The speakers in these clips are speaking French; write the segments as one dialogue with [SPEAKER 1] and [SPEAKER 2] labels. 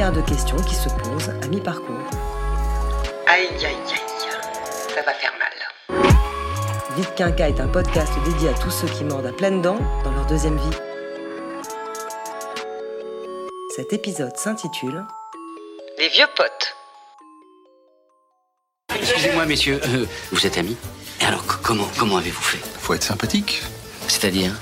[SPEAKER 1] De questions qui se posent à mi-parcours.
[SPEAKER 2] Aïe, aïe, aïe. Ça va faire mal.
[SPEAKER 1] Vite Quinca est un podcast dédié à tous ceux qui mordent à pleines dents dans leur deuxième vie. Cet épisode s'intitule
[SPEAKER 2] Les vieux potes.
[SPEAKER 3] Excusez-moi, messieurs, euh, vous êtes amis? Et alors, comment, comment avez-vous fait?
[SPEAKER 4] Faut être sympathique.
[SPEAKER 3] C'est-à-dire?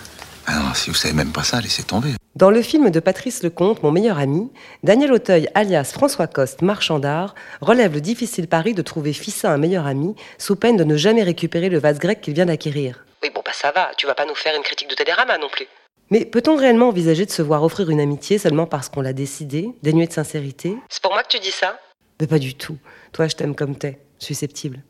[SPEAKER 4] Ah non, si vous savez même pas ça, laissez tomber.
[SPEAKER 1] Dans le film de Patrice Lecomte, Mon meilleur ami, Daniel Auteuil, alias François Coste, marchand d'art, relève le difficile pari de trouver fils à un meilleur ami, sous peine de ne jamais récupérer le vase grec qu'il vient d'acquérir.
[SPEAKER 2] Oui, bon, bah ça va, tu vas pas nous faire une critique de Télérama non plus.
[SPEAKER 1] Mais peut-on réellement envisager de se voir offrir une amitié seulement parce qu'on l'a décidé, dénuée de sincérité?
[SPEAKER 2] C'est pour moi que tu dis ça?
[SPEAKER 1] Mais pas du tout. Toi, je t'aime comme t'es, susceptible.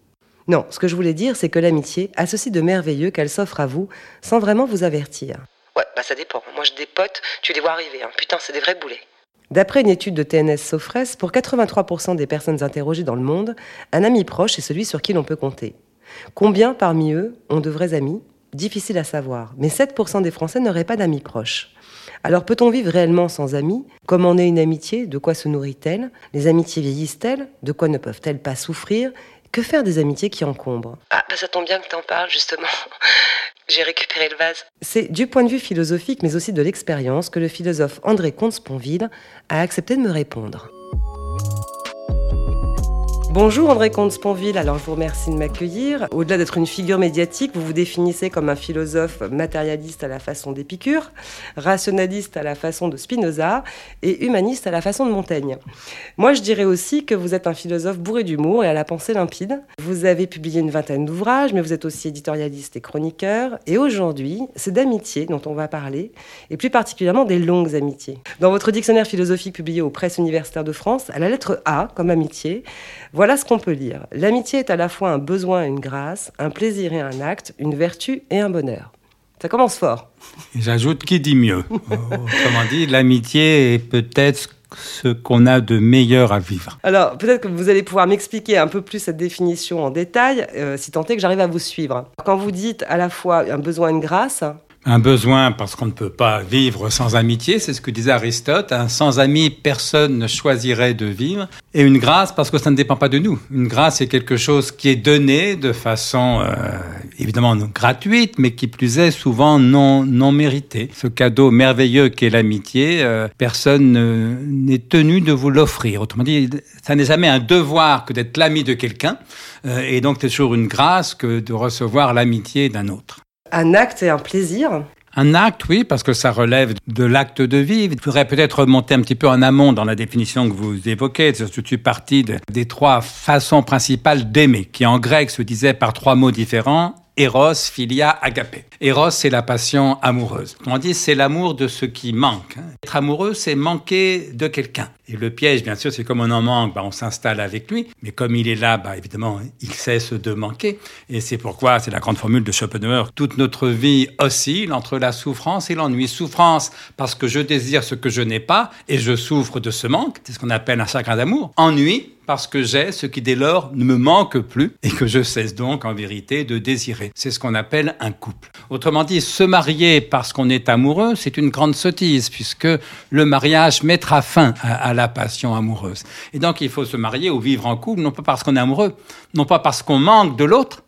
[SPEAKER 1] Non, ce que je voulais dire, c'est que l'amitié a ceci de merveilleux qu'elle s'offre à vous sans vraiment vous avertir.
[SPEAKER 2] Ouais, bah ça dépend. Moi, j'ai des potes, tu les vois arriver. Hein. Putain, c'est des vrais boulets.
[SPEAKER 1] D'après une étude de TNS Sofres, pour 83% des personnes interrogées dans le monde, un ami proche est celui sur qui l'on peut compter. Combien parmi eux ont de vrais amis? Difficile à savoir, mais 7% des Français n'auraient pas d'amis proches. Alors peut-on vivre réellement sans amis? Comment naît une amitié? De quoi se nourrit-elle? Les amitiés vieillissent-elles? De quoi ne peuvent-elles pas souffrir? Que faire des amitiés qui encombrent?
[SPEAKER 2] Ah, bah ça tombe bien que t'en parles, justement. j'ai récupéré le vase.
[SPEAKER 1] C'est du point de vue philosophique, mais aussi de l'expérience, que le philosophe André Comte-Sponville a accepté de me répondre. Bonjour André Comte-Sponville, alors je vous remercie de m'accueillir. Au-delà d'être une figure médiatique, vous vous définissez comme un philosophe matérialiste à la façon d'Épicure, rationaliste à la façon de Spinoza et humaniste à la façon de Montaigne. Moi je dirais aussi que vous êtes un philosophe bourré d'humour et à la pensée limpide. Vous avez publié une vingtaine d'ouvrages, mais vous êtes aussi éditorialiste et chroniqueur. Et aujourd'hui, c'est d'amitié dont on va parler, et plus particulièrement des longues amitiés. Dans votre dictionnaire philosophique publié aux presses universitaires de France, à la lettre A comme amitié, voilà ce qu'on peut lire. L'amitié est à la fois un besoin et une grâce, un plaisir et un acte, une vertu et un bonheur. Ça commence fort.
[SPEAKER 5] J'ajoute qui dit mieux. Autrement dit, l'amitié est peut-être ce qu'on a de meilleur à vivre.
[SPEAKER 1] Alors, peut-être que vous allez pouvoir m'expliquer un peu plus cette définition en détail, euh, si tant est que j'arrive à vous suivre. Quand vous dites à la fois un besoin et une grâce,
[SPEAKER 5] Un besoin parce qu'on ne peut pas vivre sans amitié, c'est ce que disait Aristote. hein. Sans amis, personne ne choisirait de vivre. Et une grâce parce que ça ne dépend pas de nous. Une grâce, c'est quelque chose qui est donné de façon euh, évidemment gratuite, mais qui plus est souvent non, non méritée. Ce cadeau merveilleux qu'est l'amitié, euh, personne ne- n'est tenu de vous l'offrir. Autrement dit, ça n'est jamais un devoir que d'être l'ami de quelqu'un. euh, et donc, c'est toujours une grâce que de recevoir l'amitié d'un autre.
[SPEAKER 1] Un acte et un plaisir.
[SPEAKER 5] Un acte, oui, parce que ça relève de l'acte de vivre. Il faudrait peut-être remonter un petit peu en amont dans la définition que vous évoquez. Je suis parti de- des trois façons principales d'aimer, qui en grec se disaient par trois mots différents. Eros, philia, agapé. Eros, c'est la passion amoureuse. On dit, c'est l'amour de ce qui manque. hein. Être amoureux, c'est manquer de quelqu'un. Et le piège, bien sûr, c'est comme on en manque, bah, on s'installe avec lui. Mais comme il est là, bah, évidemment, il cesse de manquer. Et c'est pourquoi, c'est la grande formule de Schopenhauer, toute notre vie oscille entre la souffrance et l'ennui. Souffrance parce que je désire ce que je n'ai pas et je souffre de ce manque. C'est ce qu'on appelle un chagrin d'amour. Ennui parce que j'ai ce qui dès lors ne me manque plus et que je cesse donc en vérité de désirer. C'est ce qu'on appelle un couple. Autrement dit, se marier parce qu'on est amoureux, c'est une grande sottise puisque le mariage mettra fin à, à la passion amoureuse. Et donc il faut se marier ou vivre en couple, non pas parce qu'on est amoureux, non pas parce qu'on manque de l'autre,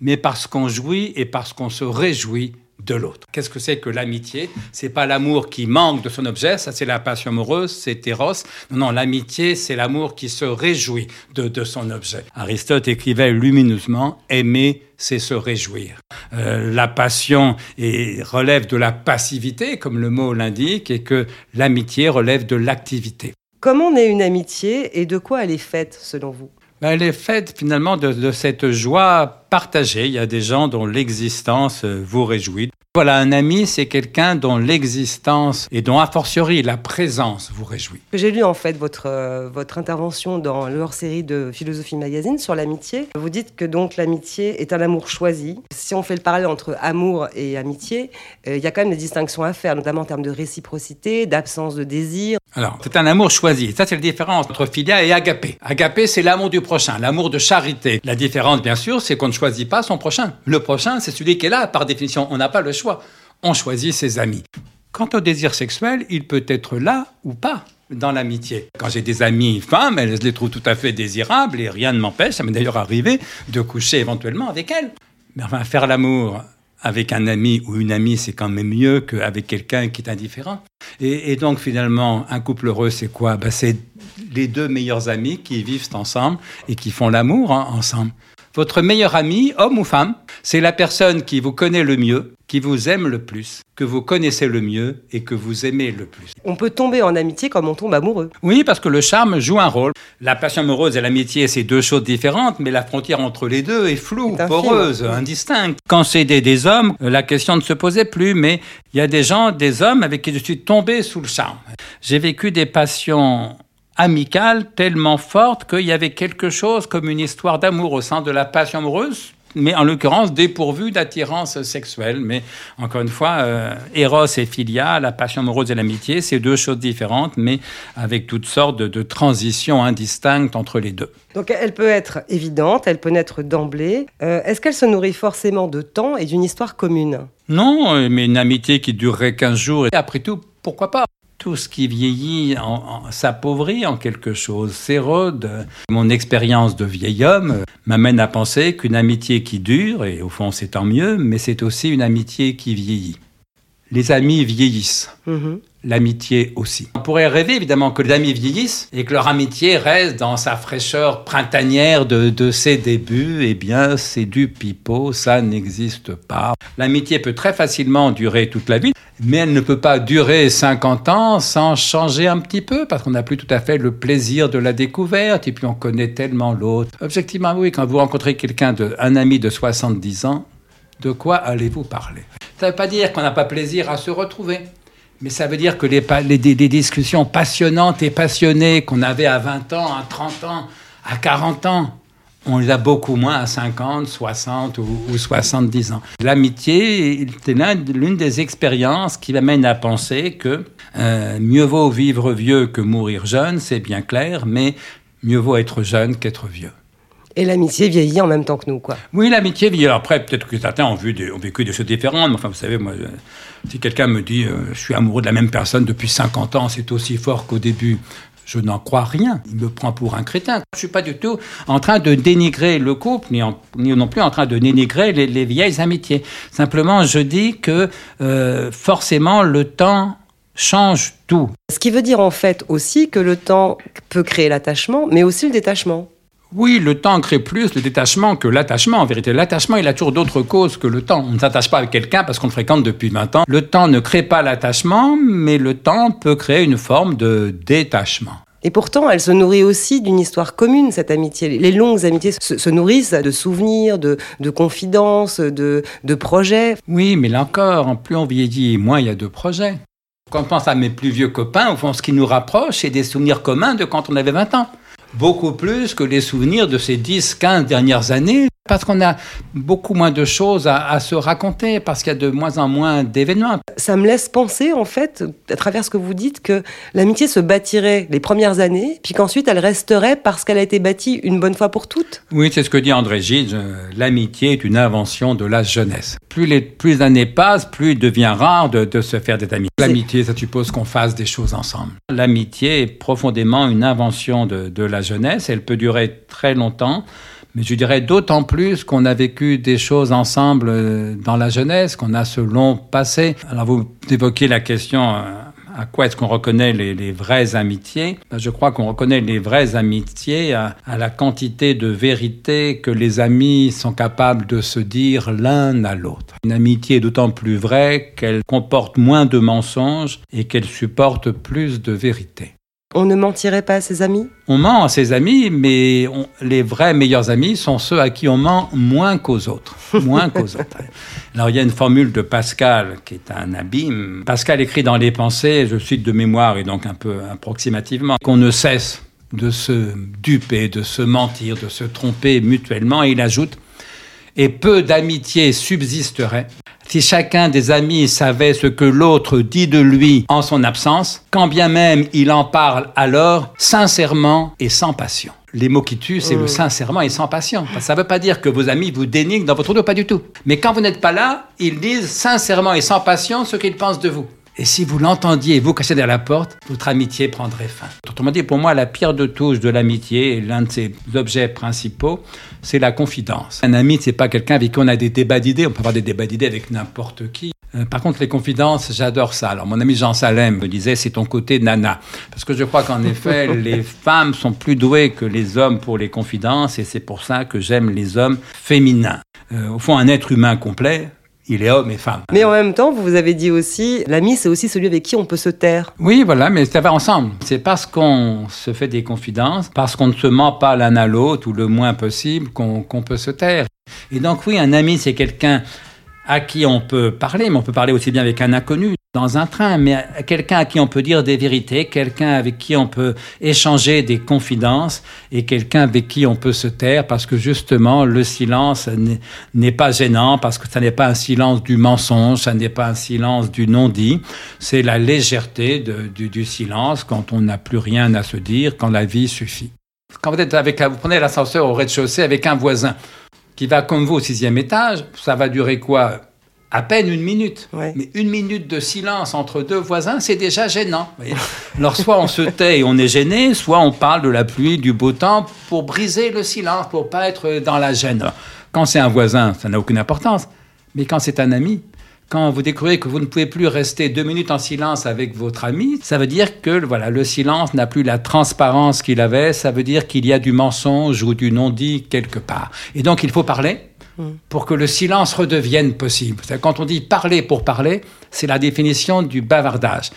[SPEAKER 5] mais parce qu'on jouit et parce qu'on se réjouit de l'autre. Qu'est-ce que c'est que l'amitié? C'est pas l'amour qui manque de son objet, ça c'est la passion amoureuse, c'est Eros. Non, non, l'amitié c'est l'amour qui se réjouit de, de son objet. Aristote écrivait lumineusement aimer c'est se réjouir. Euh, la passion relève de la passivité, comme le mot l'indique, et que l'amitié relève de l'activité.
[SPEAKER 1] Comment naît une amitié et de quoi elle est faite, selon vous?
[SPEAKER 5] Elle est faite finalement de, de cette joie partagée. Il y a des gens dont l'existence euh, vous réjouit. Voilà, un ami, c'est quelqu'un dont l'existence et dont a fortiori la présence vous réjouit.
[SPEAKER 1] J'ai lu en fait votre, euh, votre intervention dans leur série de Philosophie Magazine sur l'amitié. Vous dites que donc l'amitié est un amour choisi. Si on fait le parallèle entre amour et amitié, euh, il y a quand même des distinctions à faire, notamment en termes de réciprocité, d'absence de désir.
[SPEAKER 5] Alors, c'est un amour choisi. Ça, c'est la différence entre philia et agapé. Agapé, c'est l'amour du prochain, l'amour de charité. La différence, bien sûr, c'est qu'on ne choisit pas son prochain. Le prochain, c'est celui qui est là, par définition. On n'a pas le choix. On choisit ses amis. Quant au désir sexuel, il peut être là ou pas dans l'amitié. Quand j'ai des amies femmes, elles les trouvent tout à fait désirables et rien ne m'empêche, ça m'est d'ailleurs arrivé, de coucher éventuellement avec elles. Mais enfin, faire l'amour avec un ami ou une amie, c'est quand même mieux qu'avec quelqu'un qui est indifférent. Et, donc finalement, un couple heureux, c'est quoi? Ben, C'est les deux meilleurs amis qui vivent ensemble et qui font l'amour hein, ensemble. Votre meilleur ami, homme ou femme, c'est la personne qui vous connaît le mieux, qui vous aime le plus, que vous connaissez le mieux et que vous aimez le plus.
[SPEAKER 1] On peut tomber en amitié comme on tombe amoureux.
[SPEAKER 5] Oui, parce que le charme joue un rôle. La passion amoureuse et l'amitié, c'est deux choses différentes, mais la frontière entre les deux est floue,
[SPEAKER 1] est
[SPEAKER 5] poreuse,
[SPEAKER 1] film.
[SPEAKER 5] indistincte. Quand c'est des, des, hommes, la question ne se posait plus, mais il y a des gens, des hommes avec qui je suis tombé sous le charme. J'ai vécu des passions amicale tellement forte qu'il y avait quelque chose comme une histoire d'amour au sein de la passion amoureuse, mais en l'occurrence dépourvue d'attirance sexuelle. Mais encore une fois, euh, Eros et Philia, la passion amoureuse et l'amitié, c'est deux choses différentes, mais avec toutes sortes de, de, transitions indistinctes entre les deux.
[SPEAKER 1] Donc elle peut être évidente, elle peut naître d'emblée. Euh, Est-ce qu'elle se nourrit forcément de temps et d'une histoire commune?
[SPEAKER 5] Non, mais une amitié qui durerait 15 jours, et après tout, pourquoi pas? Tout ce qui vieillit s'appauvrit en quelque chose, s'érode. Mon expérience de vieil homme m'amène à penser qu'une amitié qui dure, et au fond c'est tant mieux, mais c'est aussi une amitié qui vieillit. Les amis vieillissent. Mm -hmm. L'amitié aussi. On pourrait rêver évidemment que les amis vieillissent et que leur amitié reste dans sa fraîcheur printanière de, ses débuts. Eh bien, c'est du pipeau, ça n'existe pas. L'amitié peut très facilement durer toute la vie, mais elle ne peut pas durer 50 ans sans changer un petit peu, parce qu'on n'a plus tout à fait le plaisir de la découverte, et puis on connaît tellement l'autre. Objectivement, oui, quand vous rencontrez quelqu'un, de, un ami de 70 ans, de quoi allez-vous parler? Ça ne veut pas dire qu'on n'a pas plaisir à se retrouver. Mais ça veut dire que les, les, les discussions passionnantes et passionnées qu'on avait à 20 ans, à 30 ans, à 40 ans, on les a beaucoup moins à 50, 60 ou, ou 70 ans. L'amitié c'est l'une des expériences qui m'amène à penser que euh, mieux vaut vivre vieux que mourir jeune, c'est bien clair, mais mieux vaut être jeune qu'être vieux.
[SPEAKER 1] Et l'amitié vieillit en même temps que nous, quoi.
[SPEAKER 5] Oui, l'amitié vieillit. Après, peut-être que certains ont, vu des, ont vécu des choses différentes. Mais enfin, vous savez, moi, si quelqu'un me dit euh, je suis amoureux de la même personne depuis 50 ans, c'est aussi fort qu'au début. Je n'en crois rien. Il me prend pour un crétin. Je ne suis pas du tout en train de dénigrer le couple, ni, non plus en train de dénigrer les, les, vieilles amitiés. Simplement, je dis que euh, forcément, le temps change tout.
[SPEAKER 1] Ce qui veut dire en fait aussi que le temps peut créer l'attachement, mais aussi le détachement.
[SPEAKER 5] Oui, le temps crée plus le détachement que l'attachement. En vérité, l'attachement, il a toujours d'autres causes que le temps. On ne s'attache pas avec quelqu'un parce qu'on le fréquente depuis 20 ans. Le temps ne crée pas l'attachement, mais le temps peut créer une forme de détachement.
[SPEAKER 1] Et pourtant, elle se nourrit aussi d'une histoire commune, cette amitié. Les longues amitiés se, se nourrissent de souvenirs, de, de confidences, de, de, projets.
[SPEAKER 5] Oui, mais là encore, plus on vieillit, moins il y a de projets. Quand on pense à mes plus vieux copains, au fond, ce qui nous rapproche, c'est des souvenirs communs de quand on avait 20 ans beaucoup plus que les souvenirs de ces 10, 15 dernières années, parce qu'on a beaucoup moins de choses à, à se raconter, parce qu'il y a de moins en moins d'événements.
[SPEAKER 1] Ça me laisse penser, en fait, à travers ce que vous dites, que l'amitié se bâtirait les premières années, puis qu'ensuite elle resterait parce qu'elle a été bâtie une bonne fois pour toutes.
[SPEAKER 5] Oui, c'est ce que dit André Gide, l'amitié est une invention de la jeunesse. Plus les plus années passent, plus il devient rare de, de se faire des amis. L'amitié, ça suppose qu'on fasse des choses ensemble. L'amitié est profondément une invention de, de la jeunesse, elle peut durer très longtemps. Mais je dirais d'autant plus qu'on a vécu des choses ensemble euh, dans la jeunesse, qu'on a ce long passé. Alors vous évoquez la question à quoi est-ce qu'on reconnaît les, vraies amitiés? Je crois qu'on reconnaît les vraies amitiés à, à, la quantité de vérité que les amis sont capables de se dire l'un à l'autre. Une amitié est d'autant plus vraie qu'elle comporte moins de mensonges et qu'elle supporte plus de vérité.
[SPEAKER 1] On ne mentirait pas à ses amis
[SPEAKER 5] On ment à ses amis, mais on- les vrais meilleurs amis sont ceux à qui on ment moins qu'aux autres. Moins qu'aux autres. Alors il y a une formule de Pascal qui est un abîme. Pascal écrit dans Les Pensées, je cite de mémoire et donc un peu approximativement, qu'on ne cesse de se duper, de se mentir, de se tromper mutuellement. Et il ajoute, et peu d'amitié subsisterait si chacun des amis savait ce que l'autre dit de lui en son absence, quand bien même il en parle alors sincèrement et sans passion. Les mots qui tuent, c'est le sincèrement et sans passion. Ça ne veut pas dire que vos amis vous dénigrent dans votre dos, pas du tout. Mais quand vous n'êtes pas là, ils disent sincèrement et sans passion ce qu'ils pensent de vous. Et si vous l'entendiez vous cacher derrière la porte, votre amitié prendrait fin. Autrement dit, pour moi, la pierre de touche de l'amitié, l'un de ses objets principaux, c'est la confidence. Un ami, c'est pas quelqu'un avec qui on a des débats d'idées. On peut avoir des débats d'idées avec n'importe qui. Euh, par contre, les confidences, j'adore ça. Alors, mon ami Jean Salem me disait, c'est ton côté nana. Parce que je crois qu'en effet, les femmes sont plus douées que les hommes pour les confidences, et c'est pour ça que j'aime les hommes féminins. Euh, au fond, un être humain complet, il est homme et femme.
[SPEAKER 1] Mais en même temps, vous vous avez dit aussi, l'ami, c'est aussi celui avec qui on peut se taire.
[SPEAKER 5] Oui, voilà, mais ça va ensemble. C'est parce qu'on se fait des confidences, parce qu'on ne se ment pas l'un à l'autre, ou le moins possible, qu'on qu'on peut se taire. Et donc oui, un ami, c'est quelqu'un à qui on peut parler, mais on peut parler aussi bien avec un inconnu dans un train, mais quelqu'un à qui on peut dire des vérités, quelqu'un avec qui on peut échanger des confidences, et quelqu'un avec qui on peut se taire, parce que justement, le silence n'est- pas gênant, parce que ça n'est pas un silence du mensonge, ça n'est pas un silence du non-dit, c'est la légèreté du, du silence quand on n'a plus rien à se dire, quand la vie suffit. Quand vous êtes avec, vous prenez l'ascenseur au rez-de-chaussée avec un voisin qui va comme vous au sixième étage, ça va durer quoi? À peine une minute.
[SPEAKER 1] Ouais.
[SPEAKER 5] Mais une minute de silence entre deux voisins, c'est déjà gênant. Alors soit on se tait et on est gêné, soit on parle de la pluie, du beau temps pour briser le silence, pour pas être dans la gêne. Quand c'est un voisin, ça n'a aucune importance. Mais quand c'est un ami, quand vous découvrez que vous ne pouvez plus rester deux minutes en silence avec votre ami, ça veut dire que voilà, le silence n'a plus la transparence qu'il avait, ça veut dire qu'il y a du mensonge ou du non-dit quelque part. Et donc il faut parler pour que le silence redevienne possible. Quand on dit parler pour parler, c'est la définition du bavardage.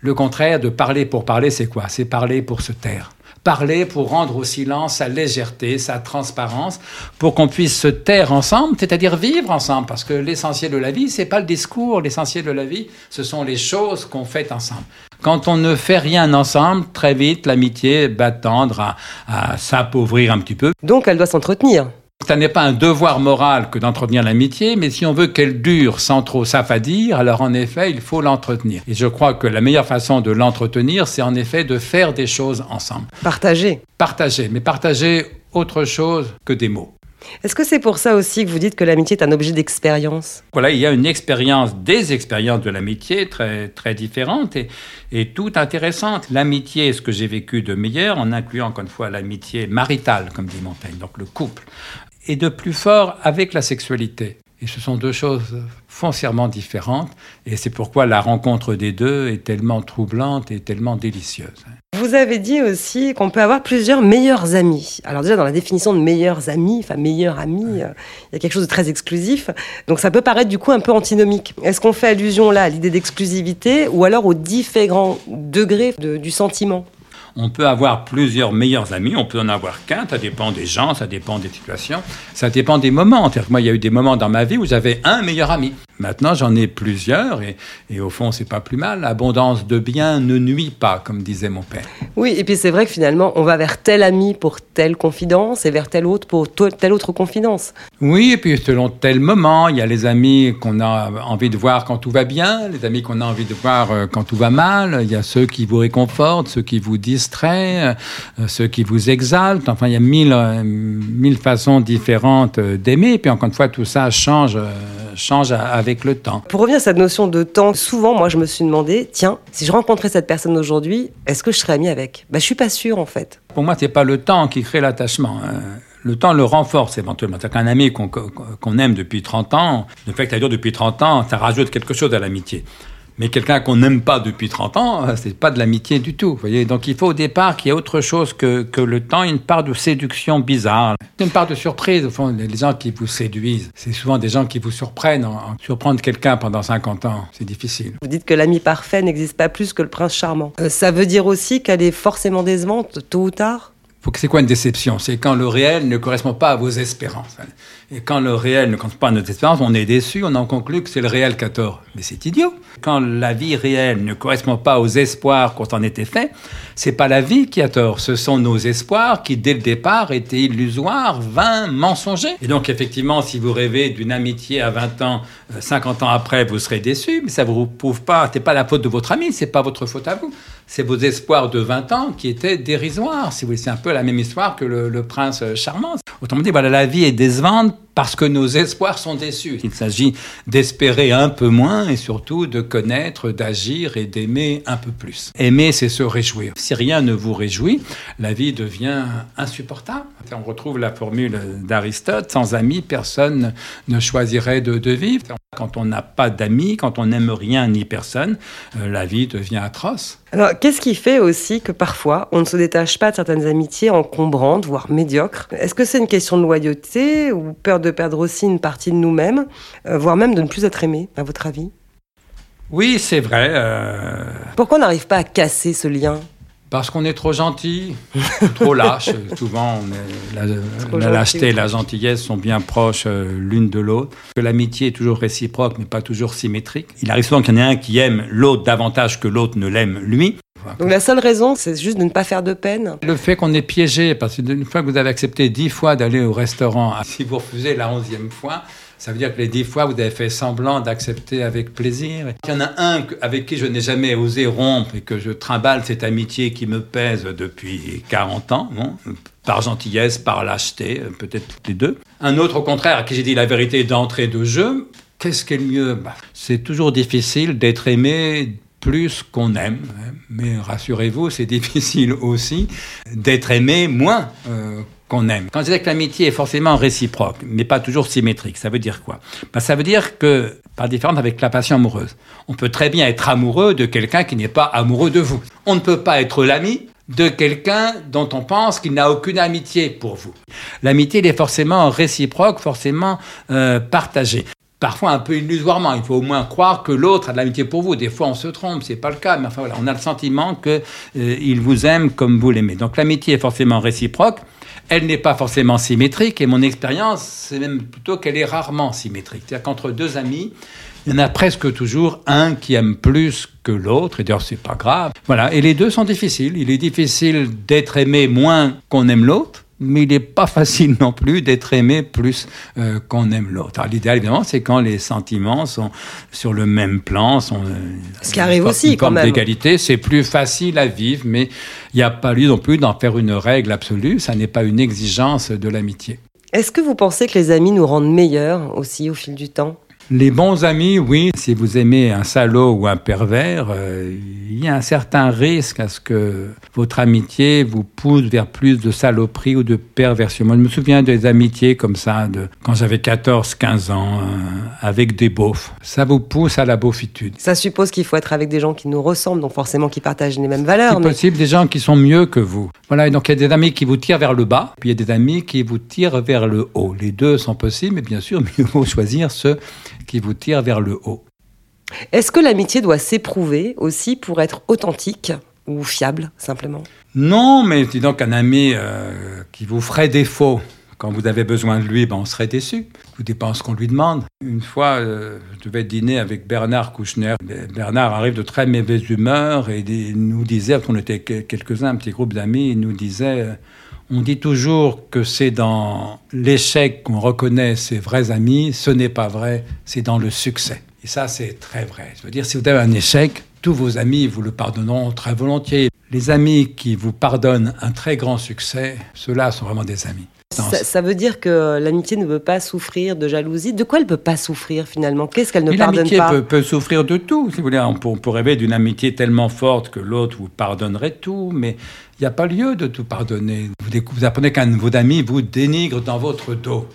[SPEAKER 5] Le contraire de parler pour parler, c'est quoi? C'est parler pour se taire. Parler pour rendre au silence sa légèreté, sa transparence, pour qu'on puisse se taire ensemble, c'est-à-dire vivre ensemble. Parce que l'essentiel de la vie, c'est pas le discours. L'essentiel de la vie, ce sont les choses qu'on fait ensemble. Quand on ne fait rien ensemble, très vite, l'amitié va tendre à, à s'appauvrir un petit peu.
[SPEAKER 1] Donc, elle doit s'entretenir.
[SPEAKER 5] Ça n'est pas un devoir moral que d'entretenir l'amitié, mais si on veut qu'elle dure sans trop s'affadir, alors en effet, il faut l'entretenir. Et je crois que la meilleure façon de l'entretenir, c'est en effet de faire des choses ensemble.
[SPEAKER 1] Partager.
[SPEAKER 5] Partager, mais partager autre chose que des mots.
[SPEAKER 1] Est-ce que c'est pour ça aussi que vous dites que l'amitié est un objet d'expérience?
[SPEAKER 5] Voilà, il y a une expérience, des expériences de l'amitié très, très différentes et, et toutes intéressantes. L'amitié, ce que j'ai vécu de meilleur, en incluant encore une fois l'amitié maritale, comme dit Montaigne, donc le couple, et de plus fort avec la sexualité. Et ce sont deux choses foncièrement différentes, et c'est pourquoi la rencontre des deux est tellement troublante et tellement délicieuse.
[SPEAKER 1] Vous avez dit aussi qu'on peut avoir plusieurs meilleurs amis. Alors déjà, dans la définition de meilleurs amis, enfin meilleurs amis, euh, il y a quelque chose de très exclusif. Donc ça peut paraître du coup un peu antinomique. Est-ce qu'on fait allusion là à l'idée d'exclusivité ou alors aux différents degrés de- du sentiment?
[SPEAKER 5] On peut avoir plusieurs meilleurs amis, on peut en avoir qu'un, ça dépend des gens, ça dépend des situations, ça dépend des moments. Moi, il y a eu des moments dans ma vie où j'avais un meilleur ami. Maintenant, j'en ai plusieurs et, et au fond, c'est pas plus mal. L'abondance de biens ne nuit pas, comme disait mon père.
[SPEAKER 1] Oui, et puis c'est vrai que finalement, on va vers tel ami pour telle confidence et vers tel autre pour telle autre confidence.
[SPEAKER 5] Oui, et puis selon tel moment, il y a les amis qu'on a envie de voir quand tout va bien, les amis qu'on a envie de voir euh, quand tout va mal. Il y a ceux qui vous réconfortent, ceux qui vous distraient, euh, ceux qui vous exaltent. Enfin, il y a mille, euh, mille façons différentes d'aimer. Et puis encore une fois, tout ça change, change avec le temps.
[SPEAKER 1] Pour revenir à cette notion de temps, souvent, moi, je me suis demandé, tiens, si je rencontrais cette personne aujourd'hui, est-ce que je serais ami avec? Bah, Je suis pas sûre, en fait.
[SPEAKER 5] Pour moi, c'est pas le temps qui crée l'attachement. hein. Le temps le renforce éventuellement. C'est qu'un ami qu'on aime depuis 30 ans, le fait que ça dure depuis 30 ans, ça rajoute quelque chose à l'amitié. Mais quelqu'un qu'on n'aime pas depuis 30 ans, euh, c'est pas de l'amitié du tout. Voyez Donc il faut au départ qu'il y ait autre chose que, que le temps, une part de séduction bizarre, une part de surprise. Au fond, les gens qui vous séduisent, c'est souvent des gens qui vous surprennent. Surprendre quelqu'un pendant 50 ans, c'est difficile.
[SPEAKER 1] Vous dites que l'ami parfait n'existe pas plus que le prince charmant. Euh, ça veut dire aussi qu'elle est forcément décevante, tôt ou tard?
[SPEAKER 5] C'est quoi une déception? C'est quand le réel ne correspond pas à vos espérances. Et quand le réel ne correspond pas à nos espérances, on est déçu, on en conclut que c'est le réel qui a tort. Mais c'est idiot. Quand la vie réelle ne correspond pas aux espoirs qu'on en était fait, c'est pas la vie qui a tort. Ce sont nos espoirs qui, dès le départ, étaient illusoires, vains, mensongers. Et donc, effectivement, si vous rêvez d'une amitié à 20 ans, 50 euh, ans après, vous serez déçu, mais ça vous prouve pas, c'est pas la faute de votre ami, c'est pas votre faute à vous c'est vos espoirs de 20 ans qui étaient dérisoires. Si vous voulez, un peu la même histoire que le, prince charmant. Autrement dit, voilà, la vie est décevante parce que nos espoirs sont déçus. Il s'agit d'espérer un peu moins et surtout de connaître, d'agir et d'aimer un peu plus. Aimer, c'est se réjouir. Si rien ne vous réjouit, la vie devient insupportable. On retrouve la formule d'Aristote, sans amis, personne ne choisirait de, vivre. Quand on n'a pas d'amis, quand on n'aime rien ni personne, euh, la vie devient atroce.
[SPEAKER 1] Alors, qu'est-ce qui fait aussi que parfois on ne se détache pas de certaines amitiés encombrantes, voire médiocres? Est-ce que c'est une question de loyauté ou peur de perdre aussi une partie de nous-mêmes, euh, voire même de ne plus être aimé, à votre avis?
[SPEAKER 5] Oui, c'est vrai. Euh.
[SPEAKER 1] Pourquoi on n'arrive pas à casser ce lien?
[SPEAKER 5] Parce qu'on est trop gentil, trop lâche. Souvent, la, lâcheté et la gentillesse sont bien proches euh, l'une de l'autre. Que l'amitié est toujours réciproque, mais pas toujours symétrique. Il arrive souvent qu'il y en ait un qui aime l'autre davantage que l'autre ne l'aime lui.
[SPEAKER 1] Donc la seule raison, c'est juste de ne pas faire de peine
[SPEAKER 5] Le fait qu'on est piégé, parce qu'une fois que vous avez accepté dix fois d'aller au restaurant, si vous refusez la onzième fois, ça veut dire que les dix fois, vous avez fait semblant d'accepter avec plaisir. Il y en a un avec qui je n'ai jamais osé rompre et que je trimballe cette amitié qui me pèse depuis 40 ans, par gentillesse, par lâcheté, peut-être toutes les deux. Un autre, au contraire, à qui j'ai dit la vérité d'entrée de jeu. Qu'est-ce qui est le mieux? Bah, C'est toujours difficile d'être aimé plus qu'on aime. Hein. Mais rassurez-vous, c'est difficile aussi d'être aimé moins euh, aime. Quand je dis que l'amitié est forcément réciproque, mais pas toujours symétrique, ça veut dire quoi? Ben, Ça veut dire que, par différence avec la passion amoureuse, on peut très bien être amoureux de quelqu'un qui n'est pas amoureux de vous. On ne peut pas être l'ami de quelqu'un dont on pense qu'il n'a aucune amitié pour vous. L'amitié, elle est forcément réciproque, forcément euh, partagée parfois un peu illusoirement. Il faut au moins croire que l'autre a de l'amitié pour vous. Des fois, on se trompe, c'est pas le cas, mais enfin voilà, on a le sentiment qu'il euh, vous aime comme vous l'aimez. Donc l'amitié est forcément réciproque. Elle n'est pas forcément symétrique, et mon expérience, c'est même plutôt qu'elle est rarement symétrique. C'est-à-dire qu'entre deux amis, il y en a presque toujours un qui aime plus que l'autre, et d'ailleurs c'est pas grave. Voilà, et les deux sont difficiles. Il est difficile d'être aimé moins qu'on aime l'autre, mais il n'est pas facile non plus d'être aimé plus euh, qu'on aime l'autre. L'idéal, évidemment, c'est quand les sentiments sont sur le même plan, sont euh,
[SPEAKER 1] ce qui arrive aussi quand même.
[SPEAKER 5] d'égalité, c'est plus facile à vivre, mais il n'y a pas lieu non plus d'en faire une règle absolue. Ça n'est pas une exigence de l'amitié.
[SPEAKER 1] Est-ce que vous pensez que les amis nous rendent meilleurs aussi au fil du temps?
[SPEAKER 5] Les bons amis, oui. Si vous aimez un salaud ou un pervers, euh, il y a un certain risque à ce que votre amitié vous pousse vers plus de saloperie ou de perversion. Moi, je me souviens des amitiés comme ça, de quand j'avais 14, 15 ans, euh, avec des beaufs. Ça vous pousse à la beaufitude.
[SPEAKER 1] Ça suppose qu'il faut être avec des gens qui nous ressemblent, donc forcément qui partagent les mêmes valeurs.
[SPEAKER 5] C'est possible, des gens qui sont mieux que vous. Voilà, et donc il y a des amis qui vous tirent vers le bas, puis il y a des amis qui vous tirent vers le haut. Les deux sont possibles, mais bien sûr, mieux vaut choisir ceux qui vous tirent vers le haut.
[SPEAKER 1] Est-ce que l'amitié doit s'éprouver aussi pour être authentique ou fiable, simplement?
[SPEAKER 5] Non, mais dis donc un ami euh, qui vous ferait défaut quand vous avez besoin de lui, ben on serait déçu. Tout dépend ce qu'on lui demande. Une fois, euh, je devais dîner avec Bernard Kouchner. Bernard arrive de très mauvaise humeur et il nous disait, on était quelques-uns, un petit groupe d'amis, il nous disait euh, on dit toujours que c'est dans l'échec qu'on reconnaît ses vrais amis. Ce n'est pas vrai, c'est dans le succès. Et ça, c'est très vrai. Je veux dire, si vous avez un échec, tous vos amis vous le pardonneront très volontiers. Les amis qui vous pardonnent un très grand succès, ceux-là sont vraiment des amis.
[SPEAKER 1] Ça, veut dire que l'amitié ne veut pas souffrir de jalousie. De quoi elle ne peut pas souffrir finalement? Qu'est-ce qu'elle ne pardonne
[SPEAKER 5] pas? L'amitié peut, souffrir de tout. Si vous voulez, on peut, rêver d'une amitié tellement forte que l'autre vous pardonnerait tout, mais il n'y a pas lieu de tout pardonner. Vous, vous apprenez qu'un de vos amis vous dénigre dans votre dos.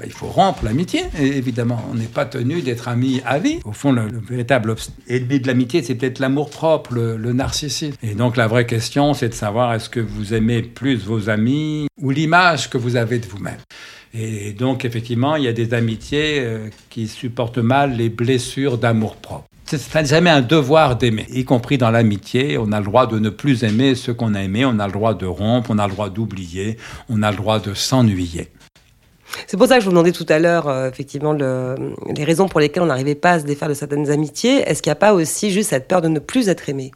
[SPEAKER 5] Ben, il faut rompre l'amitié, évidemment. On n'est pas tenu d'être amis à vie. Au fond, le, véritable ennemi de l'amitié, c'est peut-être l'amour-propre, le, le, narcissisme. Et donc la vraie question, c'est de savoir est-ce que vous aimez plus vos amis ou l'image que vous avez de vous-même? Et donc, effectivement, il y a des amitiés euh, qui supportent mal les blessures d'amour-propre. C'est jamais un devoir d'aimer, y compris dans l'amitié. On a le droit de ne plus aimer ce qu'on a aimé, on a le droit de rompre, on a le droit d'oublier, on a le droit de s'ennuyer.
[SPEAKER 1] C'est pour ça que je vous demandais tout à l'heure, euh, effectivement, les raisons pour lesquelles on n'arrivait pas à se défaire de certaines amitiés. Est-ce qu'il n'y a pas aussi juste cette peur de ne plus être aimé?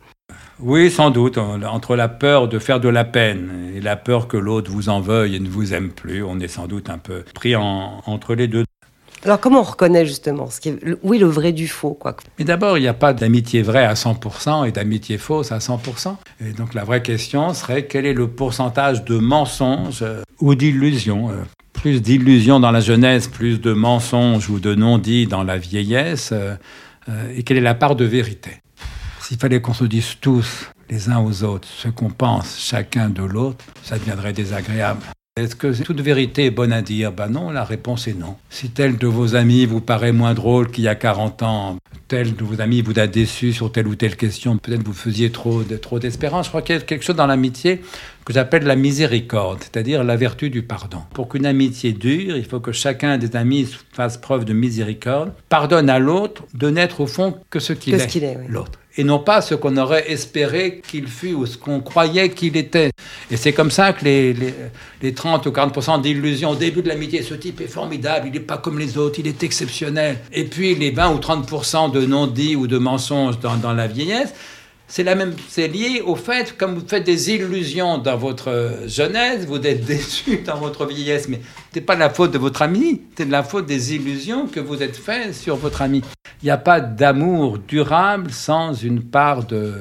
[SPEAKER 5] Oui, sans doute. Entre la peur de faire de la peine et la peur que l'autre vous en veuille et ne vous aime plus, on est sans doute un peu pris entre les deux.
[SPEAKER 1] Alors comment on reconnaît justement ce qui est, oui, le vrai du faux quoi?
[SPEAKER 5] Mais d'abord, il n'y a pas d'amitié vraie à 100% et d'amitié fausse à 100%. Et donc la vraie question serait quel est le pourcentage de mensonges euh, ou d'illusions euh, Plus d'illusions dans la jeunesse, plus de mensonges ou de non-dits dans la vieillesse. Euh, et quelle est la part de vérité? S'il fallait qu'on se dise tous, les uns aux autres, ce qu'on pense chacun de l'autre, ça deviendrait désagréable. Est-ce que toute vérité est bonne à dire? Ben non, la réponse est non. Si tel de vos amis vous paraît moins drôle qu'il y a 40 ans, tel de vos amis vous a déçu sur telle ou telle question, peut-être vous faisiez trop, trop d'espérance. Je crois qu'il y a quelque chose dans l'amitié que j'appelle la miséricorde, c'est-à-dire la vertu du pardon. Pour qu'une amitié dure, il faut que chacun des amis fasse preuve de miséricorde, pardonne à l'autre de n'être au fond que ce qu'il est, est l'autre et non pas ce qu'on aurait espéré qu'il fût ou ce qu'on croyait qu'il était. Et c'est comme ça que les, les, 30 ou 40% d'illusions au début de l'amitié, ce type est formidable, il n'est pas comme les autres, il est exceptionnel. Et puis les 20 ou 30% de non-dits ou de mensonges dans, dans la vieillesse, c'est la même, c'est lié au fait, comme vous faites des illusions dans votre jeunesse, vous êtes déçu dans votre vieillesse, mais ce n'est pas la faute de votre ami, c'est de la faute des illusions que vous êtes faites sur votre ami. Il n'y a pas d'amour durable sans une part de,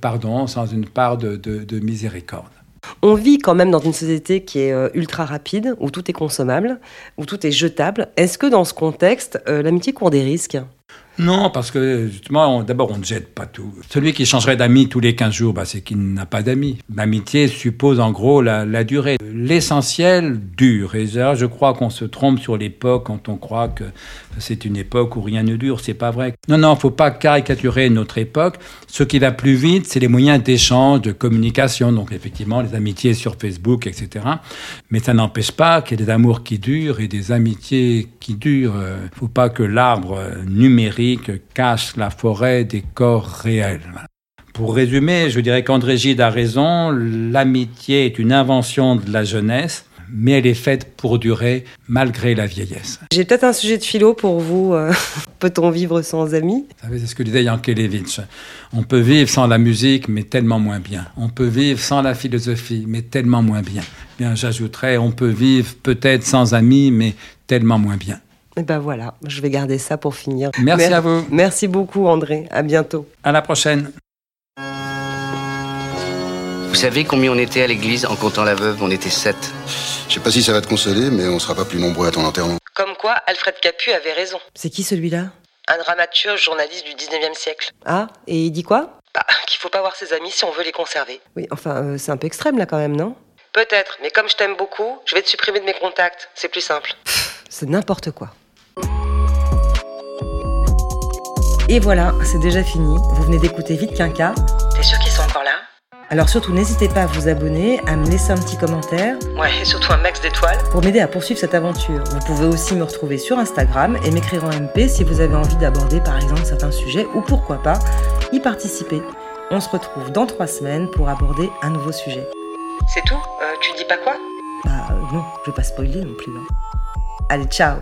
[SPEAKER 5] pardon, sans une part de, miséricorde.
[SPEAKER 1] On vit quand même dans une société qui est euh, ultra rapide, où tout est consommable, où tout est jetable. Est-ce que dans ce contexte, euh, l'amitié court des risques?
[SPEAKER 5] Non, parce que justement, d'abord, on ne jette pas tout. Celui qui changerait d'amis tous les 15 jours, bah, c'est qu'il n'a pas d'amis. L'amitié suppose en gros la, durée. L'essentiel dure. Et je crois qu'on se trompe sur l'époque quand on croit que c'est une époque où rien ne dure. C'est pas vrai. Non, non, faut pas caricaturer notre époque. Ce qui va plus vite, c'est les moyens d'échange, de communication. Donc effectivement, les amitiés sur Facebook, etc. Mais ça n'empêche pas qu'il y ait des amours qui durent et des amitiés qui durent. Faut pas que l'arbre numérique cache la forêt des corps réels. Pour résumer, je dirais qu'André Gide a raison, l'amitié est une invention de la jeunesse, mais elle est faite pour durer malgré la vieillesse.
[SPEAKER 1] J'ai peut-être un sujet de philo pour vous. Euh, peut-on vivre sans amis?
[SPEAKER 5] C'est ce que disait Yankelevitch. On peut vivre sans la musique, mais tellement moins bien. On peut vivre sans la philosophie, mais tellement moins bien. Bien, j'ajouterais, on peut vivre peut-être sans amis, mais tellement moins bien.
[SPEAKER 1] Et ben voilà, je vais garder ça pour finir.
[SPEAKER 5] Merci à vous.
[SPEAKER 1] Merci beaucoup André, à bientôt.
[SPEAKER 5] À la prochaine.
[SPEAKER 3] Vous savez combien on était à l'église en comptant la veuve? On était sept.
[SPEAKER 6] Je sais pas si ça va te consoler, mais on sera pas plus nombreux à ton enterrement.
[SPEAKER 2] Comme quoi, Alfred Capu avait raison.
[SPEAKER 1] C'est qui celui-là?
[SPEAKER 2] Un dramaturge journaliste du 19e siècle.
[SPEAKER 1] Ah, et il dit quoi?
[SPEAKER 2] Bah, qu'il faut pas voir ses amis si on veut les conserver.
[SPEAKER 1] Oui, enfin, euh, c'est un peu extrême là quand même, non?
[SPEAKER 2] Peut-être, mais comme je t'aime beaucoup, je vais te supprimer de mes contacts. C'est plus simple.
[SPEAKER 1] C'est n'importe quoi. Et voilà, c'est déjà fini. Vous venez d'écouter Vite Quinca.
[SPEAKER 2] T'es sûr
[SPEAKER 1] alors surtout, n'hésitez pas à vous abonner, à me laisser un petit commentaire.
[SPEAKER 2] Ouais, et surtout un max d'étoiles.
[SPEAKER 1] Pour m'aider à poursuivre cette aventure. Vous pouvez aussi me retrouver sur Instagram et m'écrire en MP si vous avez envie d'aborder par exemple certains sujets ou pourquoi pas y participer. On se retrouve dans trois semaines pour aborder un nouveau sujet.
[SPEAKER 2] C'est tout? Euh, Tu dis pas quoi?
[SPEAKER 1] Bah euh, non, je vais pas spoiler non plus. Allez, ciao